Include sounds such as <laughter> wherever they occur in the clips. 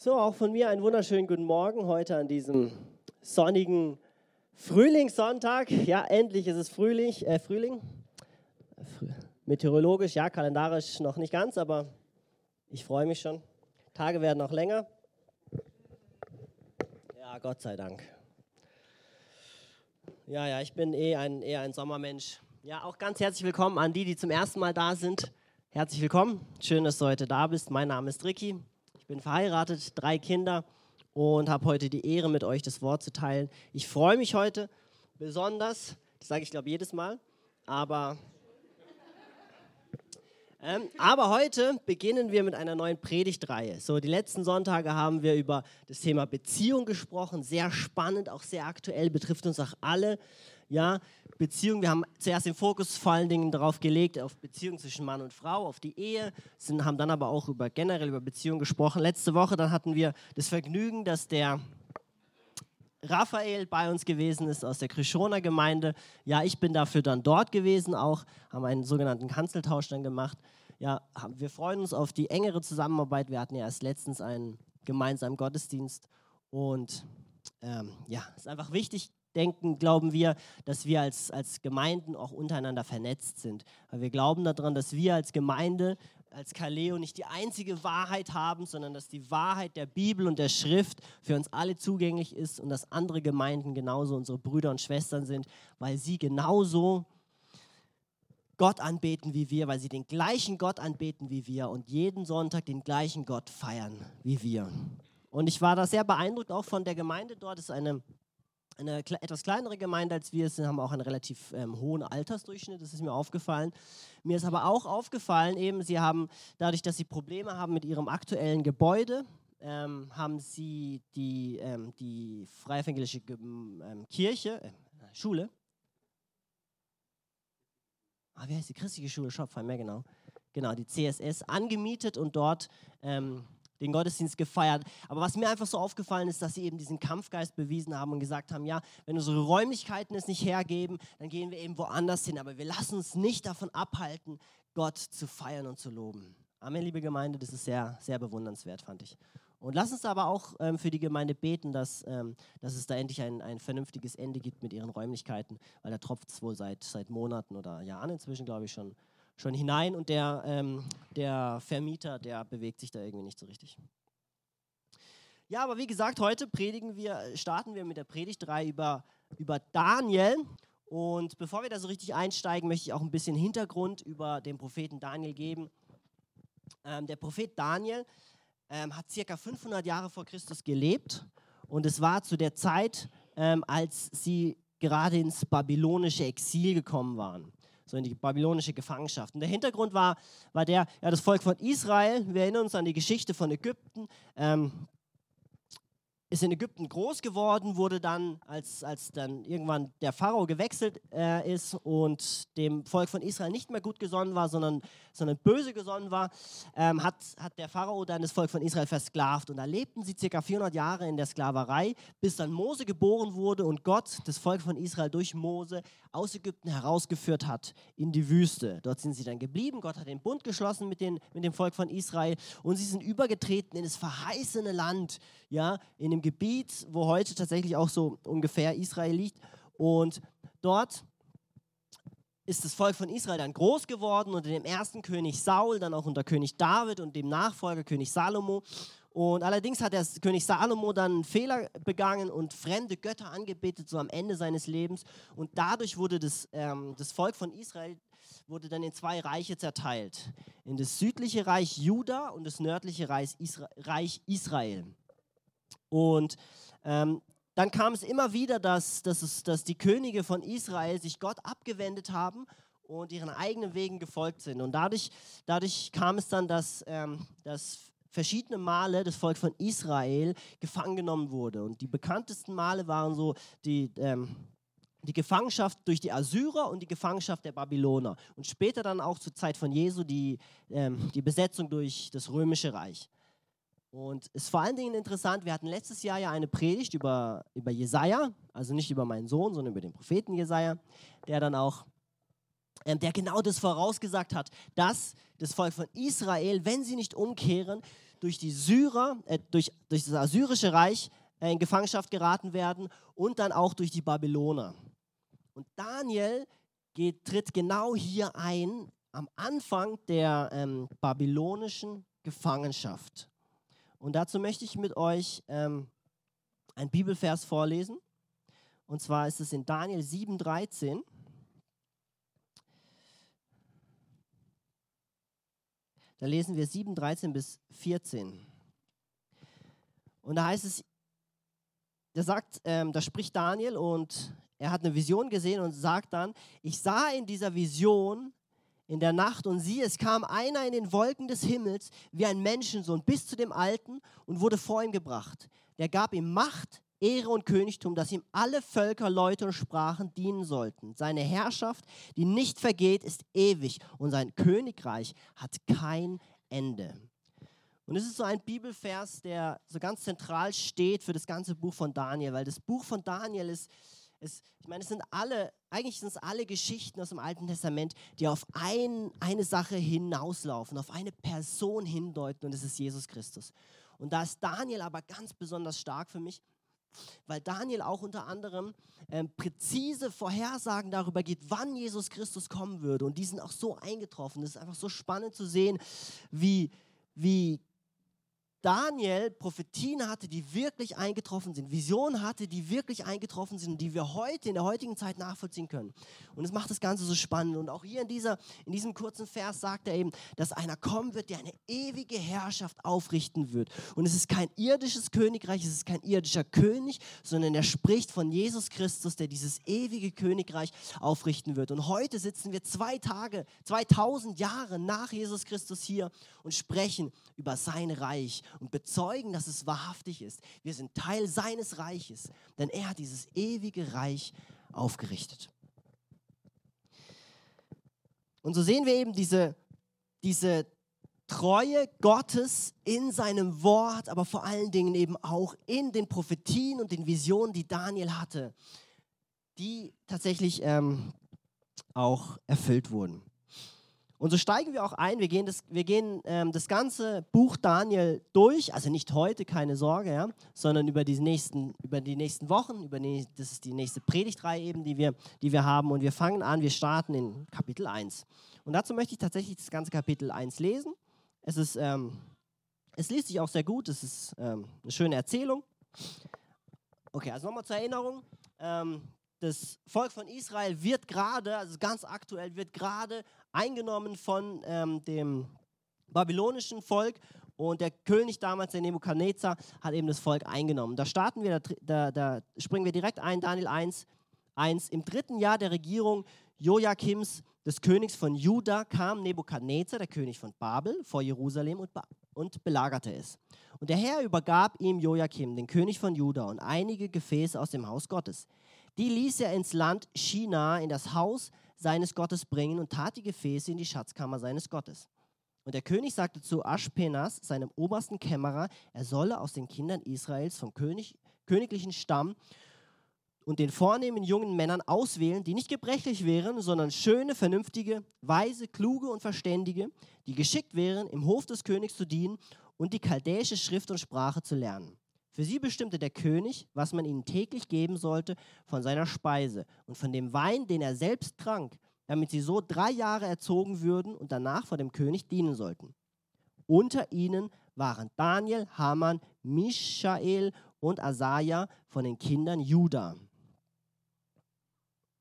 So, auch von mir einen wunderschönen guten Morgen heute an diesem sonnigen Frühlingssonntag. Ja, endlich ist es Frühling. Äh, Frühling. Meteorologisch, ja, kalendarisch noch nicht ganz, aber ich freue mich schon. Tage werden noch länger. Ja, Gott sei Dank. Ja, ja, ich bin eh ein, eher ein Sommermensch. Ja, auch ganz herzlich willkommen an die, die zum ersten Mal da sind. Herzlich willkommen. Schön, dass du heute da bist. Mein Name ist Ricky bin verheiratet, drei Kinder und habe heute die Ehre, mit euch das Wort zu teilen. Ich freue mich heute besonders, das sage ich glaube jedes Mal, aber, ähm, aber heute beginnen wir mit einer neuen Predigtreihe. So, die letzten Sonntage haben wir über das Thema Beziehung gesprochen, sehr spannend, auch sehr aktuell, betrifft uns auch alle. Ja, Beziehung, wir haben zuerst den Fokus vor allen Dingen darauf gelegt, auf Beziehung zwischen Mann und Frau, auf die Ehe, sind, haben dann aber auch über generell über Beziehungen gesprochen. Letzte Woche dann hatten wir das Vergnügen, dass der Raphael bei uns gewesen ist aus der Krishona Gemeinde. Ja, ich bin dafür dann dort gewesen auch, haben einen sogenannten Kanzeltausch dann gemacht. Ja, wir freuen uns auf die engere Zusammenarbeit. Wir hatten ja erst letztens einen gemeinsamen Gottesdienst und ähm, ja, es ist einfach wichtig, denken, glauben wir, dass wir als, als Gemeinden auch untereinander vernetzt sind. Weil wir glauben daran, dass wir als Gemeinde, als Kaleo nicht die einzige Wahrheit haben, sondern dass die Wahrheit der Bibel und der Schrift für uns alle zugänglich ist und dass andere Gemeinden genauso unsere Brüder und Schwestern sind, weil sie genauso Gott anbeten wie wir, weil sie den gleichen Gott anbeten wie wir und jeden Sonntag den gleichen Gott feiern wie wir. Und ich war da sehr beeindruckt auch von der Gemeinde dort. Es ist eine eine etwas kleinere Gemeinde als wir sind, haben auch einen relativ ähm, hohen Altersdurchschnitt, das ist mir aufgefallen. Mir ist aber auch aufgefallen, eben, sie haben, dadurch, dass sie Probleme haben mit ihrem aktuellen Gebäude, ähm, haben sie die, ähm, die Freie Evangelische ähm, Kirche, äh, Schule, ah, wie heißt die? Christliche Schule, Schopfheim, mehr genau, genau, die CSS, angemietet und dort ähm, den Gottesdienst gefeiert. Aber was mir einfach so aufgefallen ist, dass sie eben diesen Kampfgeist bewiesen haben und gesagt haben, ja, wenn unsere Räumlichkeiten es nicht hergeben, dann gehen wir eben woanders hin. Aber wir lassen uns nicht davon abhalten, Gott zu feiern und zu loben. Amen, liebe Gemeinde, das ist sehr, sehr bewundernswert, fand ich. Und lass uns aber auch ähm, für die Gemeinde beten, dass, ähm, dass es da endlich ein, ein vernünftiges Ende gibt mit ihren Räumlichkeiten, weil da tropft es wohl seit, seit Monaten oder Jahren inzwischen, glaube ich, schon, schon hinein und der, ähm, der Vermieter, der bewegt sich da irgendwie nicht so richtig. Ja, aber wie gesagt, heute predigen wir, starten wir mit der Predigtreihe über, über Daniel. Und bevor wir da so richtig einsteigen, möchte ich auch ein bisschen Hintergrund über den Propheten Daniel geben. Ähm, der Prophet Daniel ähm, hat circa 500 Jahre vor Christus gelebt und es war zu der Zeit, ähm, als sie gerade ins babylonische Exil gekommen waren so in die babylonische Gefangenschaft. Und der Hintergrund war, war der, ja, das Volk von Israel, wir erinnern uns an die Geschichte von Ägypten, ähm, ist in Ägypten groß geworden, wurde dann, als, als dann irgendwann der Pharao gewechselt äh, ist und dem Volk von Israel nicht mehr gut gesonnen war, sondern, sondern böse gesonnen war, ähm, hat, hat der Pharao dann das Volk von Israel versklavt. Und da lebten sie circa 400 Jahre in der Sklaverei, bis dann Mose geboren wurde und Gott das Volk von Israel durch Mose aus Ägypten herausgeführt hat in die Wüste. Dort sind sie dann geblieben. Gott hat den Bund geschlossen mit, den, mit dem Volk von Israel und sie sind übergetreten in das verheißene Land, ja, in dem Gebiet, wo heute tatsächlich auch so ungefähr Israel liegt. Und dort ist das Volk von Israel dann groß geworden unter dem ersten König Saul, dann auch unter König David und dem Nachfolger König Salomo. Und allerdings hat der König Salomo dann einen Fehler begangen und fremde Götter angebetet, so am Ende seines Lebens. Und dadurch wurde das, ähm, das Volk von Israel wurde dann in zwei Reiche zerteilt. In das südliche Reich Juda und das nördliche Reich, Reich Israel. Und ähm, dann kam es immer wieder, dass, dass, es, dass die Könige von Israel sich Gott abgewendet haben und ihren eigenen Wegen gefolgt sind. Und dadurch, dadurch kam es dann, dass, ähm, dass verschiedene Male das Volk von Israel gefangen genommen wurde. Und die bekanntesten Male waren so die, ähm, die Gefangenschaft durch die Assyrer und die Gefangenschaft der Babyloner. Und später dann auch zur Zeit von Jesu die, ähm, die Besetzung durch das römische Reich. Und es ist vor allen Dingen interessant, wir hatten letztes Jahr ja eine Predigt über, über Jesaja, also nicht über meinen Sohn, sondern über den Propheten Jesaja, der dann auch ähm, der genau das vorausgesagt hat, dass das Volk von Israel, wenn sie nicht umkehren, durch die Syrer, äh, durch, durch das assyrische Reich äh, in Gefangenschaft geraten werden und dann auch durch die Babyloner. Und Daniel geht, tritt genau hier ein, am Anfang der ähm, babylonischen Gefangenschaft. Und dazu möchte ich mit euch ähm, ein Bibelvers vorlesen. Und zwar ist es in Daniel 7,13. Da lesen wir 7, 13 bis 14. Und da heißt es, da sagt, ähm, da spricht Daniel und er hat eine Vision gesehen und sagt dann, ich sah in dieser Vision in der Nacht und siehe, es kam einer in den Wolken des Himmels wie ein Menschensohn bis zu dem Alten und wurde vor ihm gebracht. Der gab ihm Macht, Ehre und Königtum, dass ihm alle Völker, Leute und Sprachen dienen sollten. Seine Herrschaft, die nicht vergeht, ist ewig und sein Königreich hat kein Ende. Und es ist so ein Bibelvers, der so ganz zentral steht für das ganze Buch von Daniel, weil das Buch von Daniel ist, ist ich meine, es sind alle, eigentlich sind es alle Geschichten aus dem Alten Testament, die auf ein, eine Sache hinauslaufen, auf eine Person hindeuten und es ist Jesus Christus. Und da ist Daniel aber ganz besonders stark für mich, weil Daniel auch unter anderem ähm, präzise Vorhersagen darüber gibt, wann Jesus Christus kommen würde. Und die sind auch so eingetroffen. Es ist einfach so spannend zu sehen, wie, wie Daniel Prophetien hatte, die wirklich eingetroffen sind, Visionen hatte, die wirklich eingetroffen sind die wir heute in der heutigen Zeit nachvollziehen können. Und es macht das Ganze so spannend. Und auch hier in, dieser, in diesem kurzen Vers sagt er eben, dass einer kommen wird, der eine ewige Herrschaft aufrichten wird. Und es ist kein irdisches Königreich, es ist kein irdischer König, sondern er spricht von Jesus Christus, der dieses ewige Königreich aufrichten wird. Und heute sitzen wir zwei Tage, 2000 Jahre nach Jesus Christus hier und sprechen über sein Reich und bezeugen, dass es wahrhaftig ist. Wir sind Teil seines Reiches, denn er hat dieses ewige Reich aufgerichtet. Und so sehen wir eben diese, diese Treue Gottes in seinem Wort, aber vor allen Dingen eben auch in den Prophetien und den Visionen, die Daniel hatte, die tatsächlich ähm, auch erfüllt wurden. Und so steigen wir auch ein. Wir gehen das, wir gehen, ähm, das ganze Buch Daniel durch, also nicht heute, keine Sorge, ja, sondern über die, nächsten, über die nächsten Wochen. Über die, das ist die nächste Predigtreihe eben, die wir, die wir haben. Und wir fangen an, wir starten in Kapitel 1. Und dazu möchte ich tatsächlich das ganze Kapitel 1 lesen. Es, ist, ähm, es liest sich auch sehr gut, es ist ähm, eine schöne Erzählung. Okay, also nochmal zur Erinnerung. Ähm, das Volk von Israel wird gerade, also ganz aktuell, wird gerade eingenommen von ähm, dem babylonischen Volk und der König damals, der Nebukadnezar, hat eben das Volk eingenommen. Da starten wir, da, da, da springen wir direkt ein, Daniel 1, 1. Im dritten Jahr der Regierung Joachims, des Königs von Juda, kam Nebukadnezar, der König von Babel, vor Jerusalem und, und belagerte es. Und der Herr übergab ihm Joachim, den König von Juda, und einige Gefäße aus dem Haus Gottes. Die ließ er ins Land China, in das Haus seines Gottes bringen und tat die Gefäße in die Schatzkammer seines Gottes. Und der König sagte zu Aschpenas, seinem obersten Kämmerer, er solle aus den Kindern Israels vom König, königlichen Stamm und den vornehmen jungen Männern auswählen, die nicht gebrechlich wären, sondern schöne, vernünftige, weise, kluge und verständige, die geschickt wären, im Hof des Königs zu dienen und die chaldäische Schrift und Sprache zu lernen. Für sie bestimmte der König, was man ihnen täglich geben sollte von seiner Speise und von dem Wein, den er selbst trank, damit sie so drei Jahre erzogen würden und danach vor dem König dienen sollten. Unter ihnen waren Daniel, Haman, Michael und Asaja von den Kindern Juda.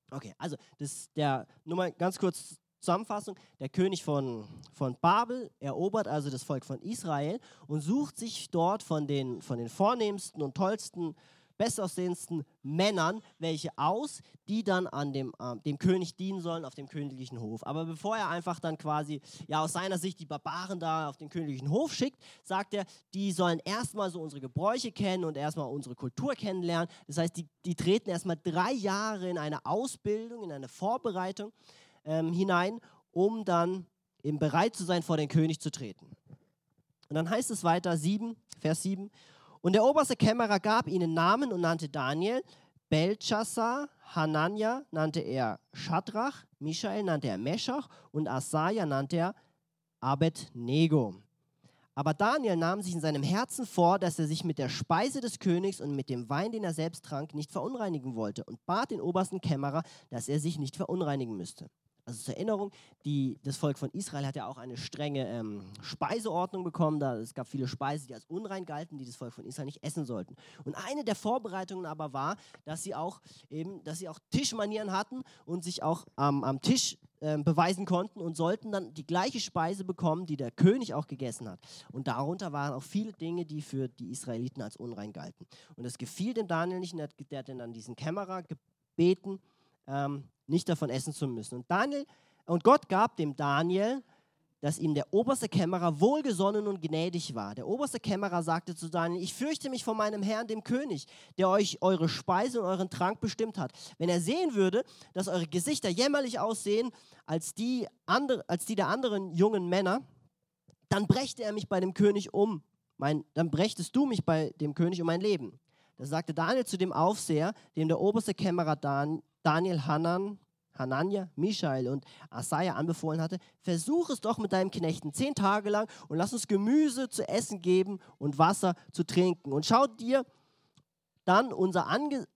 Okay, also das der nur mal ganz kurz Zusammenfassung, der König von, von Babel erobert also das Volk von Israel und sucht sich dort von den, von den vornehmsten und tollsten, bestaussehendsten Männern welche aus, die dann an dem, äh, dem König dienen sollen auf dem königlichen Hof. Aber bevor er einfach dann quasi ja aus seiner Sicht die Barbaren da auf den königlichen Hof schickt, sagt er, die sollen erstmal so unsere Gebräuche kennen und erstmal unsere Kultur kennenlernen. Das heißt, die, die treten erstmal drei Jahre in eine Ausbildung, in eine Vorbereitung ähm, hinein, um dann eben bereit zu sein, vor den König zu treten. Und dann heißt es weiter, 7, Vers 7. Und der oberste Kämmerer gab ihnen Namen und nannte Daniel, Belshazzar, Hanania nannte er Shadrach, Michael nannte er Meschach und Asaja nannte er Abednego. Aber Daniel nahm sich in seinem Herzen vor, dass er sich mit der Speise des Königs und mit dem Wein, den er selbst trank, nicht verunreinigen wollte und bat den obersten Kämmerer, dass er sich nicht verunreinigen müsste. Also zur Erinnerung, die, das Volk von Israel hat ja auch eine strenge ähm, Speiseordnung bekommen. Da, es gab viele Speisen, die als unrein galten, die das Volk von Israel nicht essen sollten. Und eine der Vorbereitungen aber war, dass sie auch eben, dass sie auch Tischmanieren hatten und sich auch ähm, am Tisch äh, beweisen konnten und sollten dann die gleiche Speise bekommen, die der König auch gegessen hat. Und darunter waren auch viele Dinge, die für die Israeliten als unrein galten. Und das gefiel dem Daniel nicht und der hat dann diesen Kämmerer gebeten, ähm, nicht davon essen zu müssen. Und Daniel und Gott gab dem Daniel, dass ihm der oberste Kämmerer wohlgesonnen und gnädig war. Der oberste Kämmerer sagte zu Daniel, ich fürchte mich vor meinem Herrn, dem König, der euch eure Speise und euren Trank bestimmt hat. Wenn er sehen würde, dass eure Gesichter jämmerlich aussehen als die, andere, als die der anderen jungen Männer, dann brächte er mich bei dem König um. Mein, dann brächtest du mich bei dem König um mein Leben. Da sagte Daniel zu dem Aufseher, dem der oberste Kämmerer Dan, Daniel Hanan, Hanania, Michael und Asaja anbefohlen hatte, versuch es doch mit deinem Knechten zehn Tage lang und lass uns Gemüse zu essen geben und Wasser zu trinken. Und schau dir dann unser Ange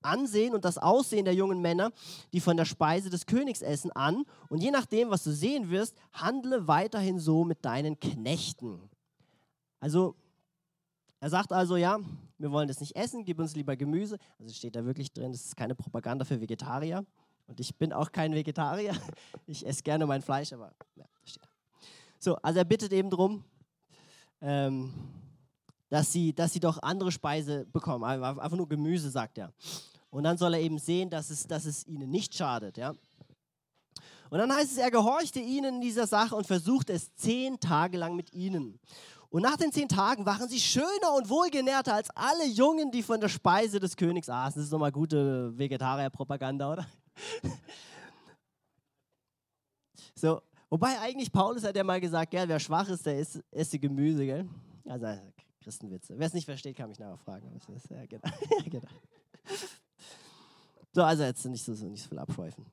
Ansehen und das Aussehen der jungen Männer, die von der Speise des Königs essen, an. Und je nachdem, was du sehen wirst, handle weiterhin so mit deinen Knechten. Also er sagt also, ja, wir wollen das nicht essen, gib uns lieber Gemüse. Also steht da wirklich drin, das ist keine Propaganda für Vegetarier. Und ich bin auch kein Vegetarier. <laughs> Ich esse gerne mein Fleisch, aber ja, steht da. So, also er bittet eben darum, ähm, dass, sie, dass sie doch andere Speise bekommen. Einfach nur Gemüse, sagt er. Und dann soll er eben sehen, dass es, dass es ihnen nicht schadet. Ja? Und dann heißt es, er gehorchte ihnen in dieser Sache und versuchte es zehn Tage lang mit ihnen. Und nach den zehn Tagen waren sie schöner und wohlgenährter als alle Jungen, die von der Speise des Königs aßen. Das ist nochmal gute Vegetarier-Propaganda, oder? <laughs> so, wobei eigentlich Paulus hat ja mal gesagt, gell, wer schwach ist, der isst, esse Gemüse, gell? Also Christenwitze. Wer es nicht versteht, kann mich nachher fragen. Ja, genau. <laughs> genau. So, also jetzt nicht so, nicht so viel abschweifen.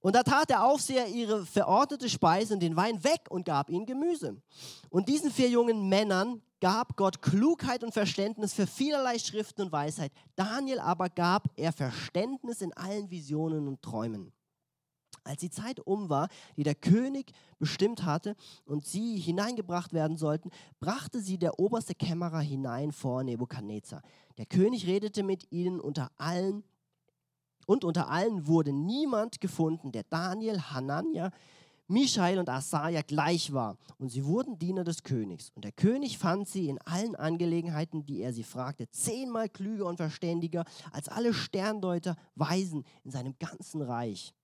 Und da tat der Aufseher ihre verordnete Speise und den Wein weg und gab ihnen Gemüse. Und diesen vier jungen Männern gab Gott Klugheit und Verständnis für vielerlei Schriften und Weisheit. Daniel aber gab er Verständnis in allen Visionen und Träumen. Als die Zeit um war, die der König bestimmt hatte und sie hineingebracht werden sollten, brachte sie der oberste Kämmerer hinein vor Nebukadnezar. Der König redete mit ihnen unter allen und unter allen wurde niemand gefunden, der Daniel, Hanania, Michael und Asaja gleich war. Und sie wurden Diener des Königs. Und der König fand sie in allen Angelegenheiten, die er sie fragte, zehnmal klüger und verständiger als alle Sterndeuter, Weisen in seinem ganzen Reich.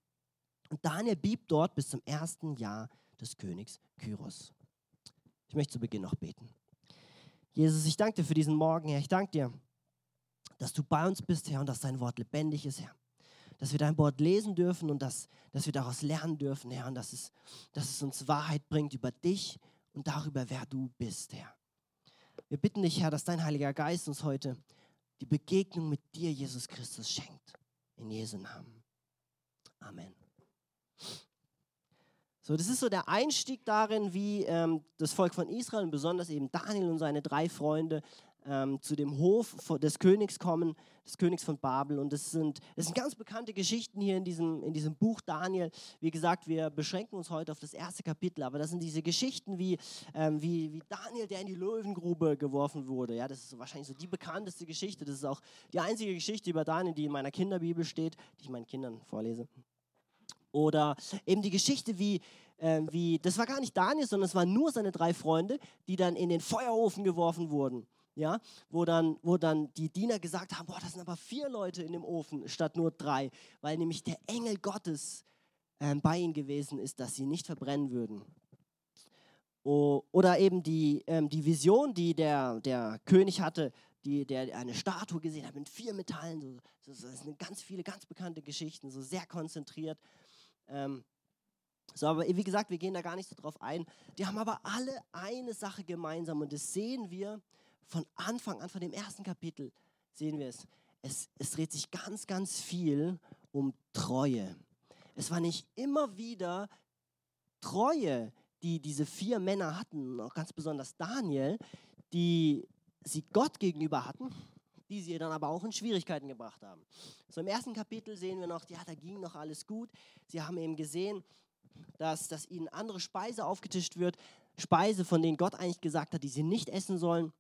Und Daniel blieb dort bis zum ersten Jahr des Königs Kyros. Ich möchte zu Beginn noch beten. Jesus, ich danke dir für diesen Morgen, Herr. Ich danke dir, dass du bei uns bist, Herr, und dass dein Wort lebendig ist, Herr dass wir dein Wort lesen dürfen und dass, dass wir daraus lernen dürfen, Herr, und dass es, dass es uns Wahrheit bringt über dich und darüber, wer du bist, Herr. Wir bitten dich, Herr, dass dein Heiliger Geist uns heute die Begegnung mit dir, Jesus Christus, schenkt. In Jesu Namen. Amen. So, das ist so der Einstieg darin, wie ähm, das Volk von Israel und besonders eben Daniel und seine drei Freunde ähm, zu dem Hof des Königs kommen, des Königs von Babel. Und das sind, sind ganz bekannte Geschichten hier in diesem, in diesem Buch Daniel. Wie gesagt, wir beschränken uns heute auf das erste Kapitel, aber das sind diese Geschichten wie, ähm, wie, wie Daniel, der in die Löwengrube geworfen wurde. Ja, das ist wahrscheinlich so die bekannteste Geschichte. Das ist auch die einzige Geschichte über Daniel, die in meiner Kinderbibel steht, die ich meinen Kindern vorlese. Oder eben die Geschichte, wie, äh, wie, das war gar nicht Daniel, sondern es waren nur seine drei Freunde, die dann in den Feuerofen geworfen wurden ja, wo dann, wo dann die Diener gesagt haben, boah, das sind aber vier Leute in dem Ofen statt nur drei, weil nämlich der Engel Gottes ähm, bei ihnen gewesen ist, dass sie nicht verbrennen würden. Oder eben die, ähm, die Vision, die der, der König hatte, die, der eine Statue gesehen hat mit vier Metallen, so, so, so, das sind ganz viele ganz bekannte Geschichten, so sehr konzentriert. Ähm, so, aber wie gesagt, wir gehen da gar nicht so drauf ein. Die haben aber alle eine Sache gemeinsam und das sehen wir von Anfang an, von dem ersten Kapitel, sehen wir es. es. Es dreht sich ganz, ganz viel um Treue. Es war nicht immer wieder Treue, die diese vier Männer hatten, auch ganz besonders Daniel, die sie Gott gegenüber hatten, die sie dann aber auch in Schwierigkeiten gebracht haben. So im ersten Kapitel sehen wir noch, ja, da ging noch alles gut. Sie haben eben gesehen, dass, dass ihnen andere Speise aufgetischt wird, Speise, von denen Gott eigentlich gesagt hat, die sie nicht essen sollen.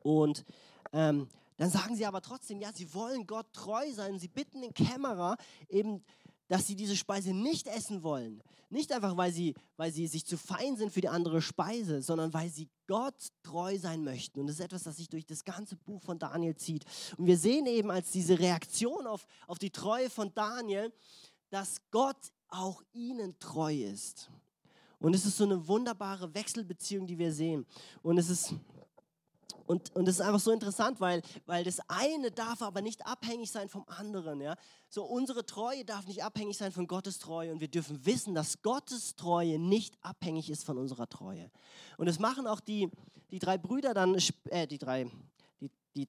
Und ähm, dann sagen sie aber trotzdem, ja, sie wollen Gott treu sein. Sie bitten den Kämmerer eben, dass sie diese Speise nicht essen wollen. Nicht einfach, weil sie, weil sie sich zu fein sind für die andere Speise, sondern weil sie Gott treu sein möchten. Und das ist etwas, das sich durch das ganze Buch von Daniel zieht. Und wir sehen eben als diese Reaktion auf, auf die Treue von Daniel, dass Gott auch ihnen treu ist. Und es ist so eine wunderbare Wechselbeziehung, die wir sehen. Und es ist und, und das ist einfach so interessant, weil, weil das eine darf aber nicht abhängig sein vom anderen. Ja? So unsere Treue darf nicht abhängig sein von Gottes Treue und wir dürfen wissen, dass Gottes Treue nicht abhängig ist von unserer Treue. Und das machen auch die, die drei Brüder dann, äh, die drei, die, die,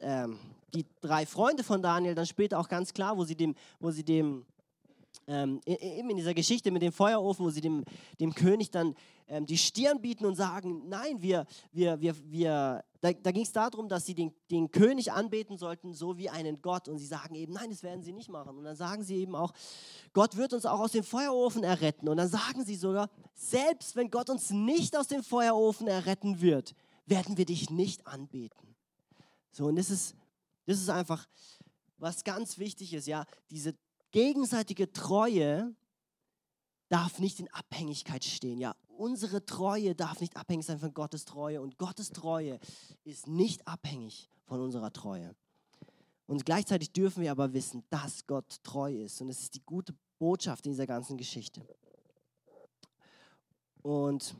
ähm, die drei Freunde von Daniel dann später auch ganz klar, wo sie dem, wo sie dem ähm, eben in dieser Geschichte mit dem Feuerofen, wo sie dem, dem König dann ähm, die Stirn bieten und sagen, nein, wir, wir, wir, wir da, da ging es darum, dass sie den, den König anbeten sollten, so wie einen Gott. Und sie sagen eben, nein, das werden sie nicht machen. Und dann sagen sie eben auch, Gott wird uns auch aus dem Feuerofen erretten. Und dann sagen sie sogar, selbst wenn Gott uns nicht aus dem Feuerofen erretten wird, werden wir dich nicht anbeten. So, und das ist, das ist einfach, was ganz wichtig ist, ja, diese gegenseitige Treue darf nicht in Abhängigkeit stehen. Ja, unsere Treue darf nicht abhängig sein von Gottes Treue und Gottes Treue ist nicht abhängig von unserer Treue. Und gleichzeitig dürfen wir aber wissen, dass Gott treu ist und es ist die gute Botschaft in dieser ganzen Geschichte. Und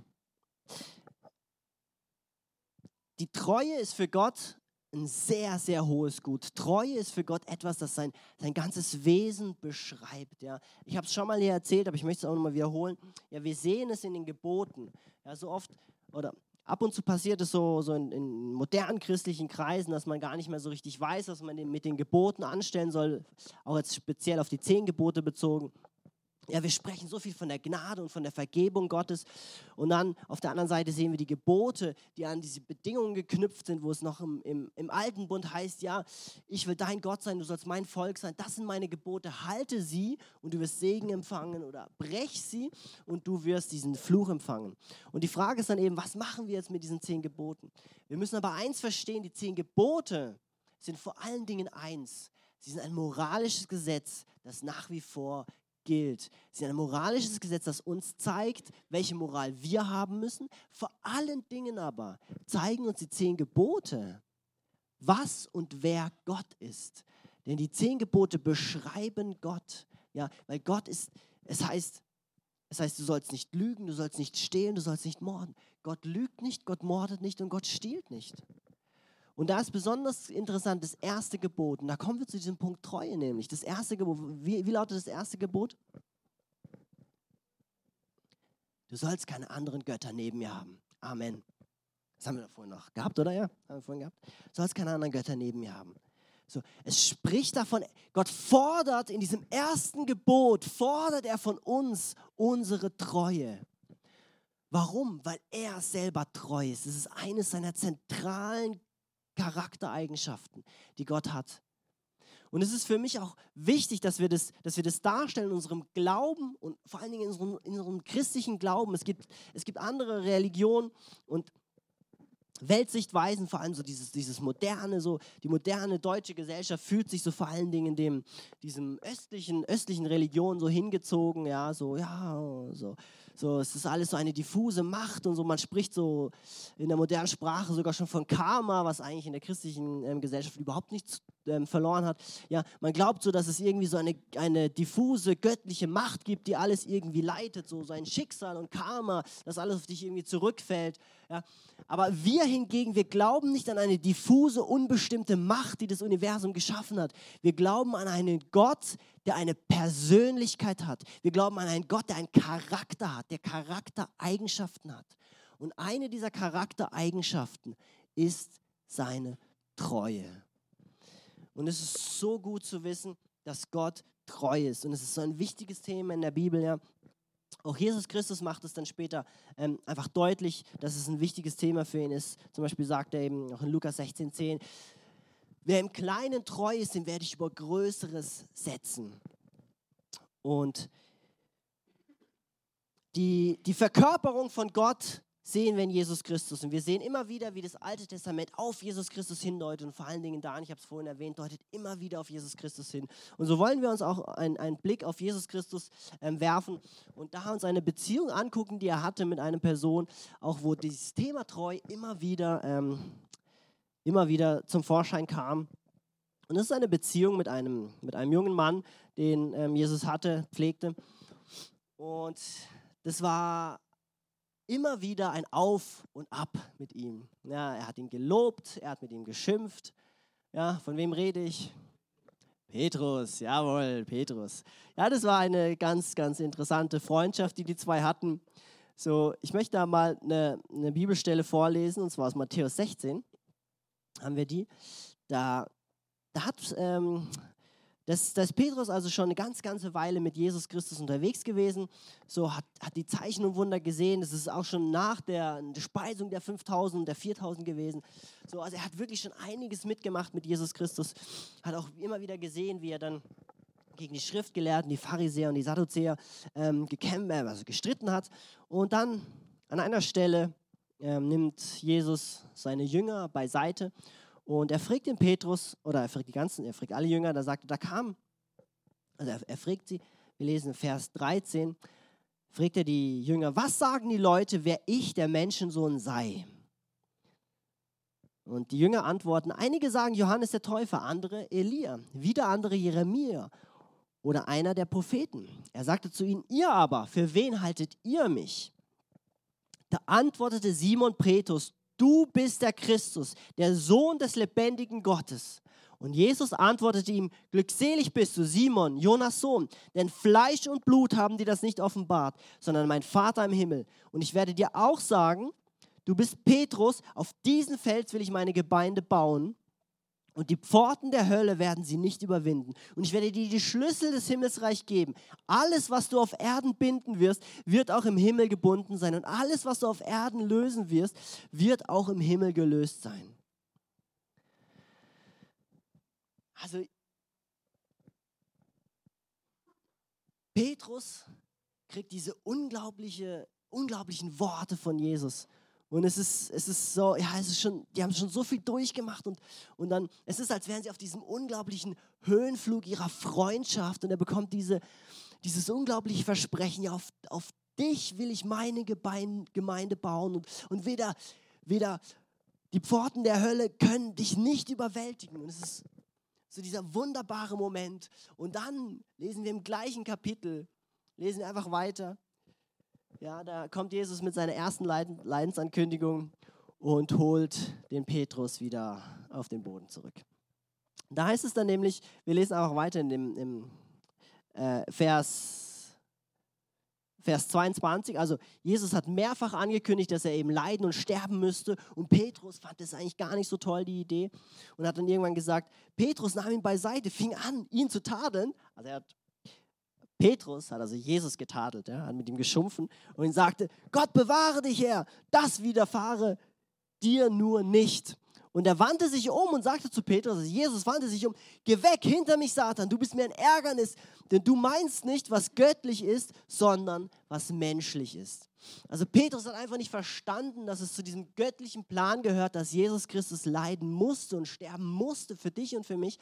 die Treue ist für Gott ein sehr, sehr hohes Gut. Treue ist für Gott etwas, das sein, sein ganzes Wesen beschreibt. Ja. Ich habe es schon mal hier erzählt, aber ich möchte es auch nochmal wiederholen. Ja, wir sehen es in den Geboten. Ja, so oft, oder ab und zu passiert es so, so in, in, modernen christlichen Kreisen, dass man gar nicht mehr so richtig weiß, was man mit den Geboten anstellen soll, auch jetzt speziell auf die zehn Gebote bezogen. Ja, wir sprechen so viel von der Gnade und von der Vergebung Gottes. Und dann auf der anderen Seite sehen wir die Gebote, die an diese Bedingungen geknüpft sind, wo es noch im, im, im alten Bund heißt, ja, ich will dein Gott sein, du sollst mein Volk sein. Das sind meine Gebote, halte sie und du wirst Segen empfangen oder brech sie und du wirst diesen Fluch empfangen. Und die Frage ist dann eben, was machen wir jetzt mit diesen zehn Geboten? Wir müssen aber eins verstehen, die zehn Gebote sind vor allen Dingen eins. Sie sind ein moralisches Gesetz, das nach wie vor gilt. Sie sind ein moralisches Gesetz, das uns zeigt, welche Moral wir haben müssen. Vor allen Dingen aber zeigen uns die zehn Gebote, was und wer Gott ist. Denn die zehn Gebote beschreiben Gott. Ja, weil Gott ist, es heißt, es heißt, du sollst nicht lügen, du sollst nicht stehlen, du sollst nicht morden. Gott lügt nicht, Gott mordet nicht und Gott stiehlt nicht. Und da ist besonders interessant das erste Gebot. Und da kommen wir zu diesem Punkt Treue nämlich. Das erste Gebot, wie, wie lautet das erste Gebot? Du sollst keine anderen Götter neben mir haben. Amen. Das haben wir vorhin noch gehabt, oder? Ja, haben wir vorhin gehabt. Du sollst keine anderen Götter neben mir haben. So, es spricht davon, Gott fordert in diesem ersten Gebot, fordert er von uns unsere Treue. Warum? Weil er selber treu ist. Es ist eines seiner zentralen Charaktereigenschaften, die Gott hat. Und es ist für mich auch wichtig, dass wir das, dass wir das darstellen in unserem Glauben und vor allen Dingen in unserem, in unserem christlichen Glauben. Es gibt, es gibt andere Religionen und Weltsichtweisen, vor allem so dieses, dieses moderne, so die moderne deutsche Gesellschaft fühlt sich so vor allen Dingen dem, diesem östlichen, östlichen Religion so hingezogen, ja, so, ja, so, so, es ist alles so eine diffuse Macht und so, man spricht so in der modernen Sprache sogar schon von Karma, was eigentlich in der christlichen ähm, Gesellschaft überhaupt nichts ähm, verloren hat. Ja, man glaubt so, dass es irgendwie so eine, eine diffuse göttliche Macht gibt, die alles irgendwie leitet, so sein Schicksal und Karma, dass alles auf dich irgendwie zurückfällt. Ja. Aber wir hingegen, wir glauben nicht an eine diffuse, unbestimmte Macht, die das Universum geschaffen hat. Wir glauben an einen Gott, der eine Persönlichkeit hat. Wir glauben an einen Gott, der einen Charakter hat, der Charaktereigenschaften hat. Und eine dieser Charaktereigenschaften ist seine Treue. Und es ist so gut zu wissen, dass Gott treu ist. Und es ist so ein wichtiges Thema in der Bibel, ja. Auch Jesus Christus macht es dann später ähm, einfach deutlich, dass es ein wichtiges Thema für ihn ist. Zum Beispiel sagt er eben auch in Lukas 16,10, wer im Kleinen treu ist, den werde ich über Größeres setzen. Und die, die Verkörperung von Gott sehen wir in Jesus Christus. Und wir sehen immer wieder, wie das Alte Testament auf Jesus Christus hindeutet. Und vor allen Dingen da, ich habe es vorhin erwähnt, deutet immer wieder auf Jesus Christus hin. Und so wollen wir uns auch ein, einen Blick auf Jesus Christus ähm, werfen und da uns eine Beziehung angucken, die er hatte mit einer Person, auch wo dieses Thema Treu immer wieder, ähm, immer wieder zum Vorschein kam. Und das ist eine Beziehung mit einem, mit einem jungen Mann, den ähm, Jesus hatte, pflegte. Und das war immer wieder ein Auf und Ab mit ihm. Ja, er hat ihn gelobt, er hat mit ihm geschimpft. Ja, von wem rede ich? Petrus, jawohl, Petrus. Ja, das war eine ganz, ganz interessante Freundschaft, die die zwei hatten. So, ich möchte da mal eine, eine Bibelstelle vorlesen, und zwar aus Matthäus 16. Haben wir die? Da, da hat ähm, das, das Petrus also schon eine ganz, ganze Weile mit Jesus Christus unterwegs gewesen, so hat, hat die Zeichen und Wunder gesehen. Das ist auch schon nach der, der Speisung der 5000 und der 4000 gewesen. So, also er hat wirklich schon einiges mitgemacht mit Jesus Christus, hat auch immer wieder gesehen, wie er dann gegen die Schriftgelehrten, die Pharisäer und die Sadduzäer ähm, gekämpft, äh, also gestritten hat. Und dann an einer Stelle ähm, nimmt Jesus seine Jünger beiseite und er fragt den Petrus, oder er fragt die ganzen, er fragt alle Jünger, da sagt er, da kam, also er, er fragt sie, wir lesen Vers 13, fragt er die Jünger, was sagen die Leute, wer ich, der Menschensohn, sei? Und die Jünger antworten, einige sagen Johannes der Täufer, andere Elia, wieder andere Jeremia oder einer der Propheten. Er sagte zu ihnen, ihr aber, für wen haltet ihr mich? Da antwortete Simon Petrus, du bist der Christus, der Sohn des lebendigen Gottes. Und Jesus antwortete ihm, glückselig bist du, Simon, Jonas Sohn, denn Fleisch und Blut haben dir das nicht offenbart, sondern mein Vater im Himmel. Und ich werde dir auch sagen, du bist Petrus, auf diesen Fels will ich meine Gemeinde bauen und die Pforten der Hölle werden sie nicht überwinden. Und ich werde dir die Schlüssel des Himmelsreich geben. Alles, was du auf Erden binden wirst, wird auch im Himmel gebunden sein. Und alles, was du auf Erden lösen wirst, wird auch im Himmel gelöst sein. Also, Petrus kriegt diese unglaubliche, unglaublichen Worte von Jesus. Und es ist, es ist so, ja, es ist schon, die haben schon so viel durchgemacht und, und dann, es ist, als wären sie auf diesem unglaublichen Höhenflug ihrer Freundschaft und er bekommt diese, dieses unglaubliche Versprechen, ja, auf, auf dich will ich meine Gemeinde bauen und, und weder, weder die Pforten der Hölle können dich nicht überwältigen. Und es ist so dieser wunderbare Moment. Und dann lesen wir im gleichen Kapitel, lesen wir einfach weiter. Ja, da kommt Jesus mit seiner ersten Leidensankündigung und holt den Petrus wieder auf den Boden zurück. Da heißt es dann nämlich, wir lesen auch weiter in dem im, äh, Vers, Vers 22, also Jesus hat mehrfach angekündigt, dass er eben leiden und sterben müsste. Und Petrus fand das eigentlich gar nicht so toll, die Idee. Und hat dann irgendwann gesagt, Petrus nahm ihn beiseite, fing an, ihn zu tadeln, also er hat Petrus hat also Jesus getadelt, ja, hat mit ihm geschumpfen und ihn sagte, Gott bewahre dich her, das widerfahre dir nur nicht. Und er wandte sich um und sagte zu Petrus, also Jesus wandte sich um, geh weg hinter mich, Satan, du bist mir ein Ärgernis, denn du meinst nicht, was göttlich ist, sondern was menschlich ist. Also Petrus hat einfach nicht verstanden, dass es zu diesem göttlichen Plan gehört, dass Jesus Christus leiden musste und sterben musste für dich und für mich,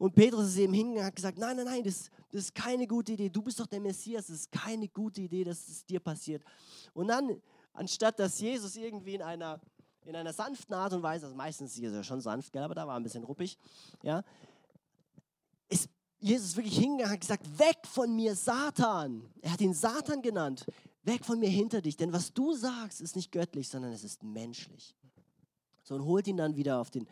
und Petrus ist eben hingegangen und hat gesagt, nein, nein, nein, das, das ist keine gute Idee. Du bist doch der Messias, das ist keine gute Idee, dass es dir passiert. Und dann, anstatt dass Jesus irgendwie in einer, in einer sanften Art und Weise, also meistens ist er schon sanft, gell, aber da war ein bisschen ruppig, ja, ist Jesus wirklich hingegangen und hat gesagt, weg von mir, Satan. Er hat ihn Satan genannt. Weg von mir hinter dich, denn was du sagst, ist nicht göttlich, sondern es ist menschlich. So und holt ihn dann wieder auf den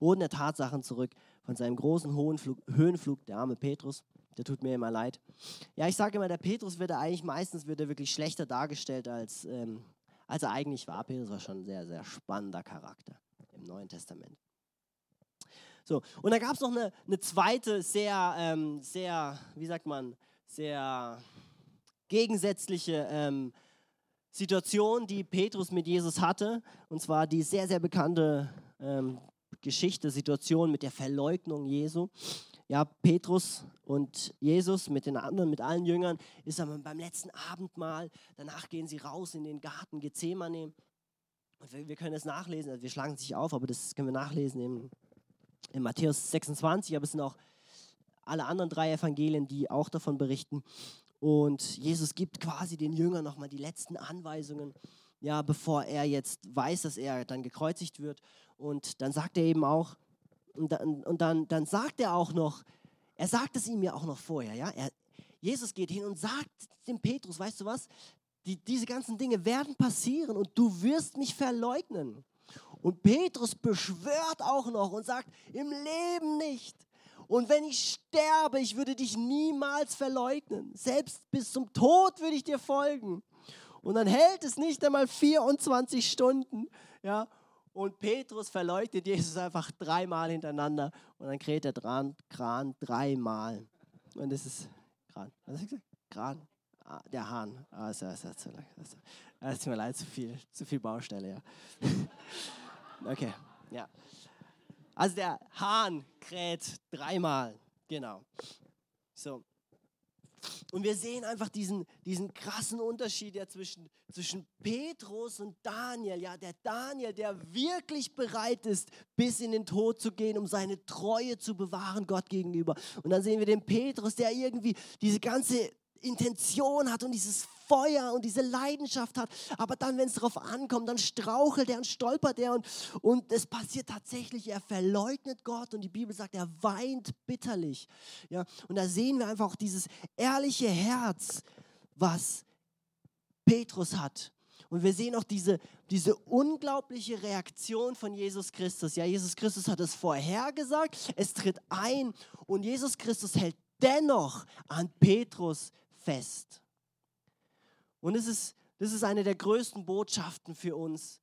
Boden der Tatsachen zurück von seinem großen Höhenflug, Höhenflug, der arme Petrus, der tut mir immer leid. Ja, ich sage immer, der Petrus wird eigentlich meistens wird er wirklich schlechter dargestellt, als, ähm, als er eigentlich war. Petrus war schon ein sehr, sehr spannender Charakter im Neuen Testament. So, und da gab es noch eine, eine zweite, sehr, ähm, sehr, wie sagt man, sehr gegensätzliche ähm, Situation, die Petrus mit Jesus hatte. Und zwar die sehr, sehr bekannte ähm, Geschichte, Situation mit der Verleugnung Jesu. Ja, Petrus und Jesus mit den anderen, mit allen Jüngern, ist aber beim letzten Abendmahl. Danach gehen sie raus in den Garten Gethsemane. Und wir, wir können es nachlesen, also wir schlagen es nicht auf, aber das können wir nachlesen in, in Matthäus 26. Aber es sind auch alle anderen drei Evangelien, die auch davon berichten. Und Jesus gibt quasi den Jüngern nochmal die letzten Anweisungen, ja, bevor er jetzt weiß, dass er dann gekreuzigt wird. Und dann sagt er eben auch, und dann, und dann, dann sagt er auch noch, er sagt es ihm ja auch noch vorher, ja. Er, Jesus geht hin und sagt dem Petrus, weißt du was, die, diese ganzen Dinge werden passieren und du wirst mich verleugnen. Und Petrus beschwört auch noch und sagt, im Leben nicht. Und wenn ich sterbe, ich würde dich niemals verleugnen. Selbst bis zum Tod würde ich dir folgen. Und dann hält es nicht einmal 24 Stunden. Ja, und Petrus verleugnet Jesus einfach dreimal hintereinander. Und dann kräht der Kran, Kran dreimal. Und das ist Kran. Was hast du gesagt? Kran. Ah, der Hahn. Ah, ist, das ist, das das ist mir leid, zu viel, zu viel Baustelle, ja. <laughs> okay, ja. Also der Hahn kräht dreimal, genau. So. Und wir sehen einfach diesen, diesen krassen Unterschied ja zwischen, zwischen Petrus und Daniel. Ja, der Daniel, der wirklich bereit ist, bis in den Tod zu gehen, um seine Treue zu bewahren Gott gegenüber. Und dann sehen wir den Petrus, der irgendwie diese ganze Intention hat und dieses Feuer und diese Leidenschaft hat. Aber dann, wenn es darauf ankommt, dann strauchelt er und stolpert er und, und es passiert tatsächlich, er verleugnet Gott und die Bibel sagt, er weint bitterlich. Ja? Und da sehen wir einfach auch dieses ehrliche Herz, was Petrus hat. Und wir sehen auch diese, diese unglaubliche Reaktion von Jesus Christus. Ja, Jesus Christus hat es vorhergesagt, es tritt ein und Jesus Christus hält dennoch an Petrus fest. Und es ist, das ist eine der größten Botschaften für uns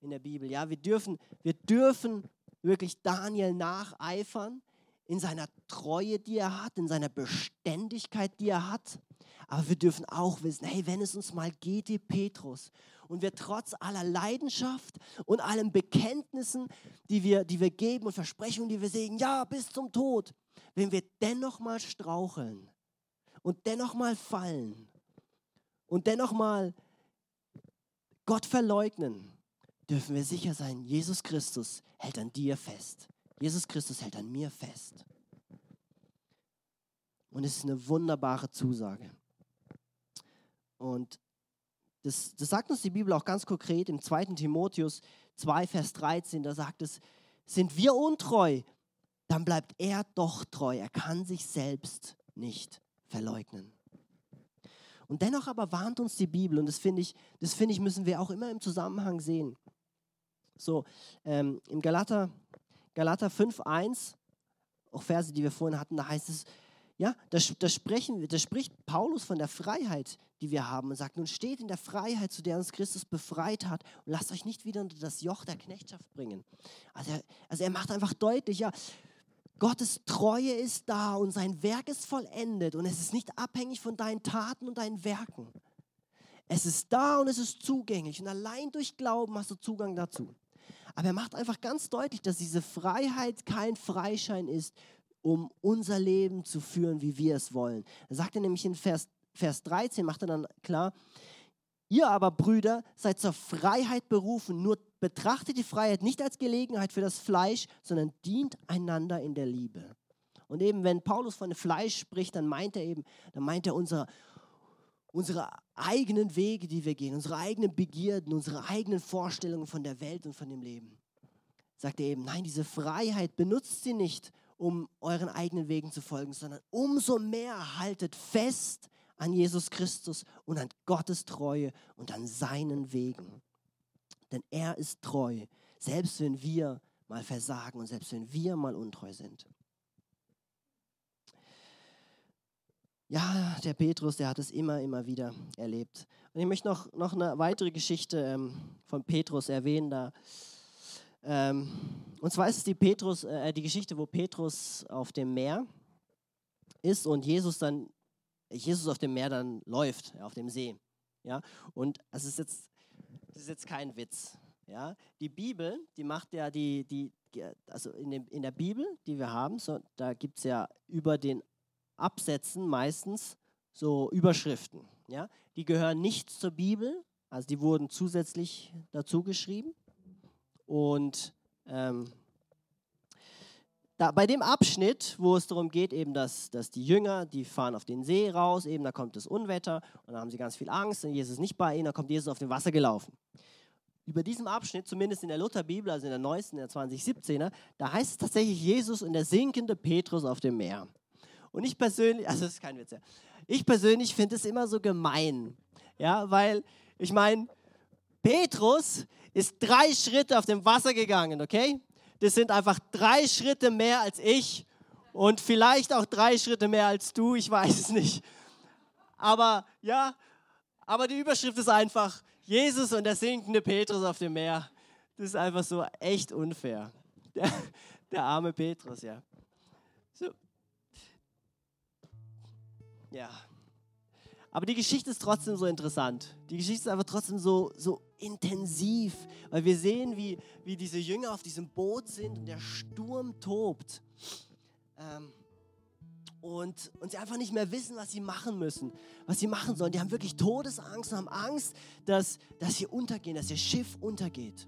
in der Bibel. Ja, wir dürfen, wir dürfen wirklich Daniel nacheifern in seiner Treue, die er hat, in seiner Beständigkeit, die er hat. Aber wir dürfen auch wissen, hey, wenn es uns mal geht wie Petrus und wir trotz aller Leidenschaft und allen Bekenntnissen, die wir, die wir geben und Versprechungen, die wir sehen, ja, bis zum Tod, wenn wir dennoch mal straucheln, und dennoch mal fallen und dennoch mal Gott verleugnen, dürfen wir sicher sein, Jesus Christus hält an dir fest. Jesus Christus hält an mir fest. Und es ist eine wunderbare Zusage. Und das, das sagt uns die Bibel auch ganz konkret im 2. Timotheus 2, Vers 13. Da sagt es, sind wir untreu, dann bleibt er doch treu. Er kann sich selbst nicht verleugnen. Und dennoch aber warnt uns die Bibel, und das finde ich, das finde ich, müssen wir auch immer im Zusammenhang sehen. So, ähm, im Galater, Galater 5,1, auch Verse, die wir vorhin hatten, da heißt es, ja, da, da, sprechen, da spricht Paulus von der Freiheit, die wir haben und sagt, nun steht in der Freiheit, zu der uns Christus befreit hat und lasst euch nicht wieder unter das Joch der Knechtschaft bringen. Also er, also er macht einfach deutlich, ja, Gottes Treue ist da und sein Werk ist vollendet und es ist nicht abhängig von deinen Taten und deinen Werken. Es ist da und es ist zugänglich und allein durch Glauben hast du Zugang dazu. Aber er macht einfach ganz deutlich, dass diese Freiheit kein Freischein ist, um unser Leben zu führen, wie wir es wollen. Er sagt er nämlich in Vers, Vers 13, macht er dann klar, Ihr aber, Brüder, seid zur Freiheit berufen, nur betrachtet die Freiheit nicht als Gelegenheit für das Fleisch, sondern dient einander in der Liebe. Und eben, wenn Paulus von Fleisch spricht, dann meint er eben, dann meint er unsere, unsere eigenen Wege, die wir gehen, unsere eigenen Begierden, unsere eigenen Vorstellungen von der Welt und von dem Leben. Sagt er eben, nein, diese Freiheit benutzt sie nicht, um euren eigenen Wegen zu folgen, sondern umso mehr haltet fest an Jesus Christus und an Gottes Treue und an seinen Wegen. Denn er ist treu, selbst wenn wir mal versagen und selbst wenn wir mal untreu sind. Ja, der Petrus, der hat es immer, immer wieder erlebt. Und ich möchte noch, noch eine weitere Geschichte ähm, von Petrus erwähnen. Da, ähm, und zwar ist es die, Petrus, äh, die Geschichte, wo Petrus auf dem Meer ist und Jesus dann Jesus auf dem Meer dann läuft, auf dem See. Ja? Und es ist jetzt, das ist jetzt kein Witz. Ja? Die Bibel, die macht ja die, die also in, dem, in der Bibel, die wir haben, so, da gibt es ja über den Absätzen meistens so Überschriften. Ja? Die gehören nicht zur Bibel, also die wurden zusätzlich dazu geschrieben. Und ähm, da, bei dem Abschnitt, wo es darum geht, eben, dass, dass die Jünger, die fahren auf den See raus, eben da kommt das Unwetter und da haben sie ganz viel Angst und Jesus ist nicht bei ihnen, da kommt Jesus auf dem Wasser gelaufen. Über diesem Abschnitt, zumindest in der Lutherbibel, also in der neuesten, in der 2017er, da heißt es tatsächlich Jesus und der sinkende Petrus auf dem Meer. Und ich persönlich, <laughs> also das ist kein Witz, ja. ich persönlich finde es immer so gemein, ja, weil ich meine, Petrus ist drei Schritte auf dem Wasser gegangen, okay? Das sind einfach drei Schritte mehr als ich und vielleicht auch drei Schritte mehr als du, ich weiß es nicht. Aber ja, aber die Überschrift ist einfach Jesus und der sinkende Petrus auf dem Meer. Das ist einfach so echt unfair. <laughs> Der, der arme Petrus, ja. So. Ja. Aber die Geschichte ist trotzdem so interessant. Die Geschichte ist einfach trotzdem so, so intensiv, weil wir sehen, wie, wie diese Jünger auf diesem Boot sind und der Sturm tobt. Ähm, und, und sie einfach nicht mehr wissen, was sie machen müssen, was sie machen sollen. Die haben wirklich Todesangst und haben Angst, dass, dass sie untergehen, dass ihr Schiff untergeht.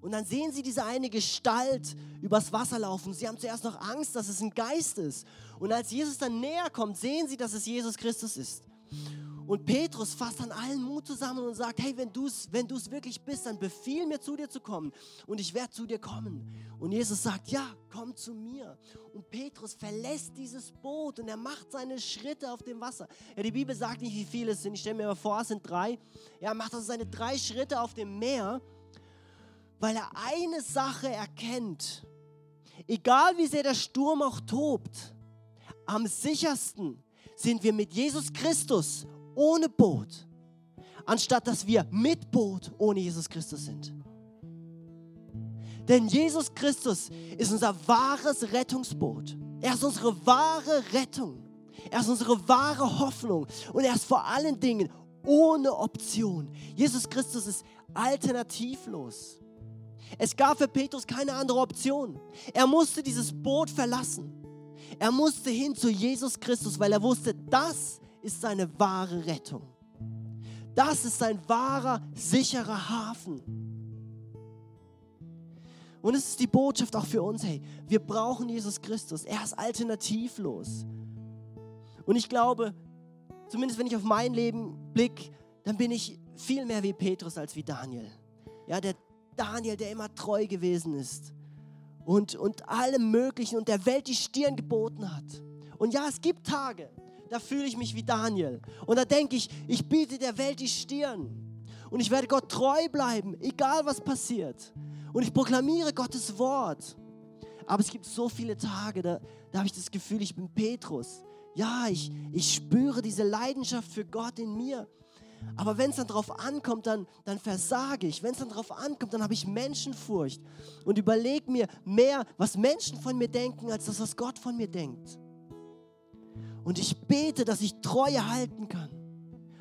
Und dann sehen sie diese eine Gestalt übers Wasser laufen. Sie haben zuerst noch Angst, dass es ein Geist ist. Und als Jesus dann näher kommt, sehen sie, dass es Jesus Christus ist. Und Petrus fasst dann allen Mut zusammen und sagt, hey, wenn du es wenn wirklich bist, dann befiehl mir zu dir zu kommen und ich werde zu dir kommen. Und Jesus sagt, ja, komm zu mir. Und Petrus verlässt dieses Boot und er macht seine Schritte auf dem Wasser. Ja, die Bibel sagt nicht, wie viele es sind. Ich stelle mir mal vor, es sind drei. Er macht also seine drei Schritte auf dem Meer, weil er eine Sache erkennt. Egal wie sehr der Sturm auch tobt, am sichersten sind wir mit Jesus Christus ohne Boot, anstatt dass wir mit Boot ohne Jesus Christus sind. Denn Jesus Christus ist unser wahres Rettungsboot. Er ist unsere wahre Rettung. Er ist unsere wahre Hoffnung. Und er ist vor allen Dingen ohne Option. Jesus Christus ist alternativlos. Es gab für Petrus keine andere Option. Er musste dieses Boot verlassen. Er musste hin zu Jesus Christus, weil er wusste, das ist seine wahre Rettung. Das ist sein wahrer, sicherer Hafen. Und es ist die Botschaft auch für uns, hey, wir brauchen Jesus Christus. Er ist alternativlos. Und ich glaube, zumindest wenn ich auf mein Leben blicke, dann bin ich viel mehr wie Petrus als wie Daniel. Ja, der Daniel, der immer treu gewesen ist und, und allem Möglichen und der Welt die Stirn geboten hat. Und ja, es gibt Tage, da fühle ich mich wie Daniel. Und da denke ich, ich biete der Welt die Stirn. Und ich werde Gott treu bleiben, egal was passiert. Und ich proklamiere Gottes Wort. Aber es gibt so viele Tage, da, da habe ich das Gefühl, ich bin Petrus. Ja, ich, ich spüre diese Leidenschaft für Gott in mir. Aber wenn es dann darauf ankommt, dann, dann versage ich. Wenn es dann darauf ankommt, dann habe ich Menschenfurcht und überlege mir mehr, was Menschen von mir denken, als das, was Gott von mir denkt. Und ich bete, dass ich Treue halten kann.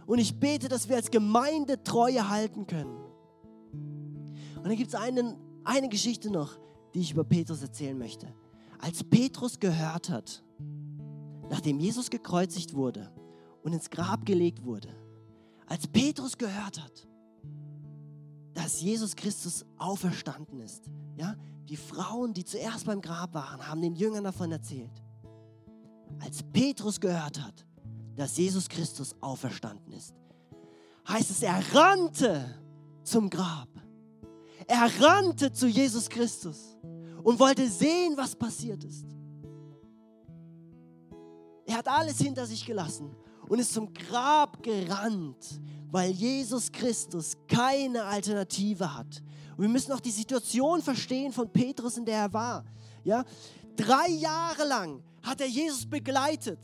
Und ich bete, dass wir als Gemeinde Treue halten können. Und dann gibt es eine Geschichte noch, die ich über Petrus erzählen möchte. Als Petrus gehört hat, nachdem Jesus gekreuzigt wurde und ins Grab gelegt wurde, als Petrus gehört hat, dass Jesus Christus auferstanden ist, ja, die Frauen, die zuerst beim Grab waren, haben den Jüngern davon erzählt. Als Petrus gehört hat, dass Jesus Christus auferstanden ist, heißt es, er rannte zum Grab. Er rannte zu Jesus Christus und wollte sehen, was passiert ist. Er hat alles hinter sich gelassen und ist zum Grab gerannt, weil Jesus Christus keine Alternative hat. Und wir müssen auch die Situation verstehen von Petrus, in der er war. Ja, drei Jahre lang hat er Jesus begleitet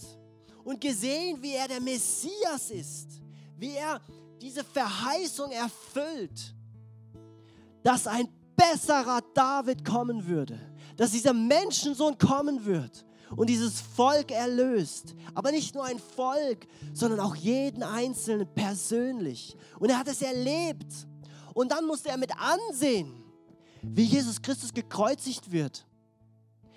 und gesehen, wie er der Messias ist, wie er diese Verheißung erfüllt, dass ein besserer David kommen würde, dass dieser Menschensohn kommen wird und dieses Volk erlöst. Aber nicht nur ein Volk, sondern auch jeden Einzelnen persönlich. Und er hat es erlebt. Und dann musste er mit ansehen, wie Jesus Christus gekreuzigt wird.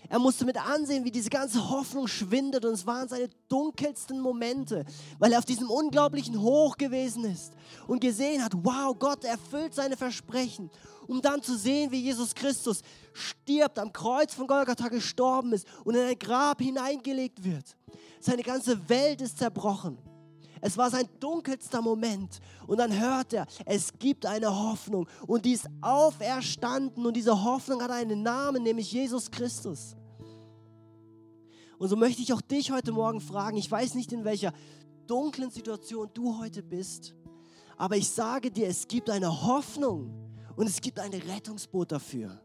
Er musste mit ansehen, wie diese ganze Hoffnung schwindet und es waren seine dunkelsten Momente, weil er auf diesem unglaublichen Hoch gewesen ist und gesehen hat, wow, Gott erfüllt seine Versprechen, um dann zu sehen, wie Jesus Christus stirbt, am Kreuz von Golgatha gestorben ist und in ein Grab hineingelegt wird. Seine ganze Welt ist zerbrochen. Es war sein dunkelster Moment. Und dann hört er, es gibt eine Hoffnung und die ist auferstanden und diese Hoffnung hat einen Namen, nämlich Jesus Christus. Und so möchte ich auch dich heute Morgen fragen, ich weiß nicht, in welcher dunklen Situation du heute bist, aber ich sage dir, es gibt eine Hoffnung und es gibt ein Rettungsboot dafür.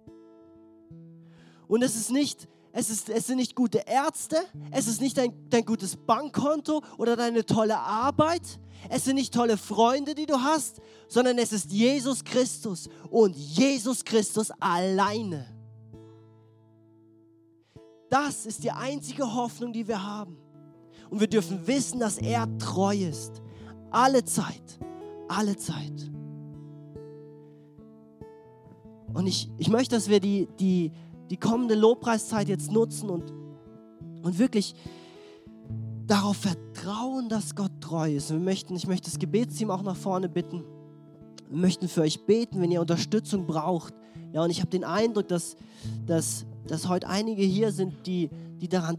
Und es ist nicht es, ist, es sind nicht gute Ärzte, es ist nicht dein, dein gutes Bankkonto oder deine tolle Arbeit, es sind nicht tolle Freunde, die du hast, sondern es ist Jesus Christus und Jesus Christus alleine. Das ist die einzige Hoffnung, die wir haben. Und wir dürfen wissen, dass er treu ist. Alle Zeit. Alle Zeit. Und ich, ich möchte, dass wir die, die, die kommende Lobpreiszeit jetzt nutzen und, und wirklich darauf vertrauen, dass Gott treu ist. wir möchten, ich möchte das Gebetsteam auch nach vorne bitten. Wir möchten für euch beten, wenn ihr Unterstützung braucht. Ja, und ich habe den Eindruck, dass, dass, dass heute einige hier sind, die, die daran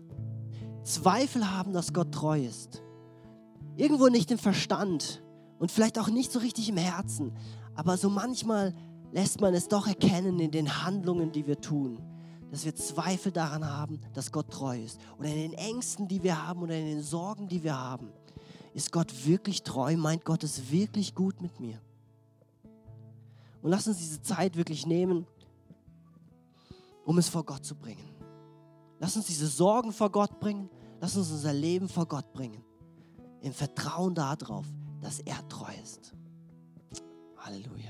Zweifel haben, dass Gott treu ist. Irgendwo nicht im Verstand und vielleicht auch nicht so richtig im Herzen, aber so manchmal lässt man es doch erkennen in den Handlungen, die wir tun dass wir Zweifel daran haben, dass Gott treu ist. Oder in den Ängsten, die wir haben oder in den Sorgen, die wir haben. Ist Gott wirklich treu? Meint Gott es wirklich gut mit mir? Und lass uns diese Zeit wirklich nehmen, um es vor Gott zu bringen. Lass uns diese Sorgen vor Gott bringen. Lass uns unser Leben vor Gott bringen. Im Vertrauen darauf, dass er treu ist. Halleluja.